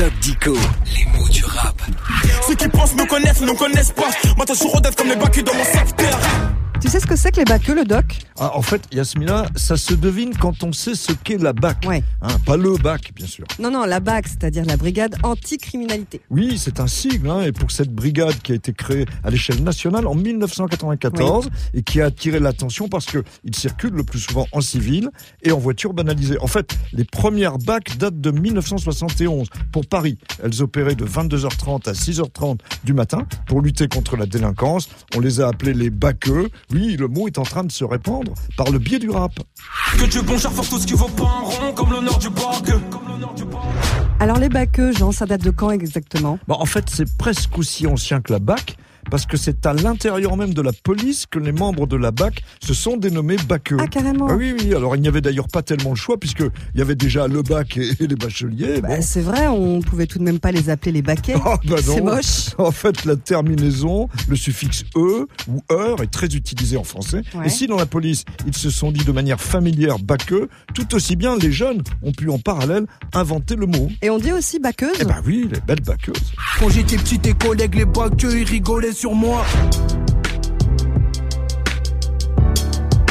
Doc Dico, les mots du rap. Ceux qui pensent nous connaissent, nous connaissent pas. Moi, rodette comme les bacs dans mon secteur. Tu sais ce que c'est que les baqueux, le doc? Ah, en fait, Yasmina, ça se devine quand on sait ce qu'est la BAC. Ouais. Hein, pas le BAC, bien sûr. Non, non, la BAC, c'est-à-dire la brigade anticriminalité. Oui, c'est un sigle, hein, et pour cette brigade qui a été créée à l'échelle nationale en 1994 et qui a attiré l'attention parce que il circule le plus souvent en civil et en voiture banalisée. En fait, les premières BAC datent de 1971 pour Paris. Elles opéraient de 22h30 à 6h30 du matin pour lutter contre la délinquance. On les a appelées les baqueux. Oui, le mot est en train de se répandre par le biais du rap. Que Dieu bon tout ce qui vaut pas un rond comme l'honneur du bac. Comme l'honneur du bac. Alors les baqueux, Jean, ça date de quand exactement? Bon, en fait, c'est presque aussi ancien que la BAC, parce que c'est à l'intérieur même de la police que les membres de la BAC se sont dénommés baqueux. Ah, carrément Ah oui, oui, alors il n'y avait d'ailleurs pas tellement le choix, puisque il y avait déjà le bac et, et les bacheliers. Bah, bon. C'est vrai, on pouvait tout de même pas les appeler les baquets. Ah, bah non. c'est moche. En fait, la terminaison, le suffixe e ou heure est très utilisé en français. Ouais. Et si dans la police, ils se sont dit de manière familière baqueux, tout aussi bien les jeunes ont pu en parallèle inventer le mot. Et on dit aussi baqueuse Eh ben oui, les belles baqueuses. Quand j'étais petit, tes collègues, les bacs, ils rigolaient sur moi.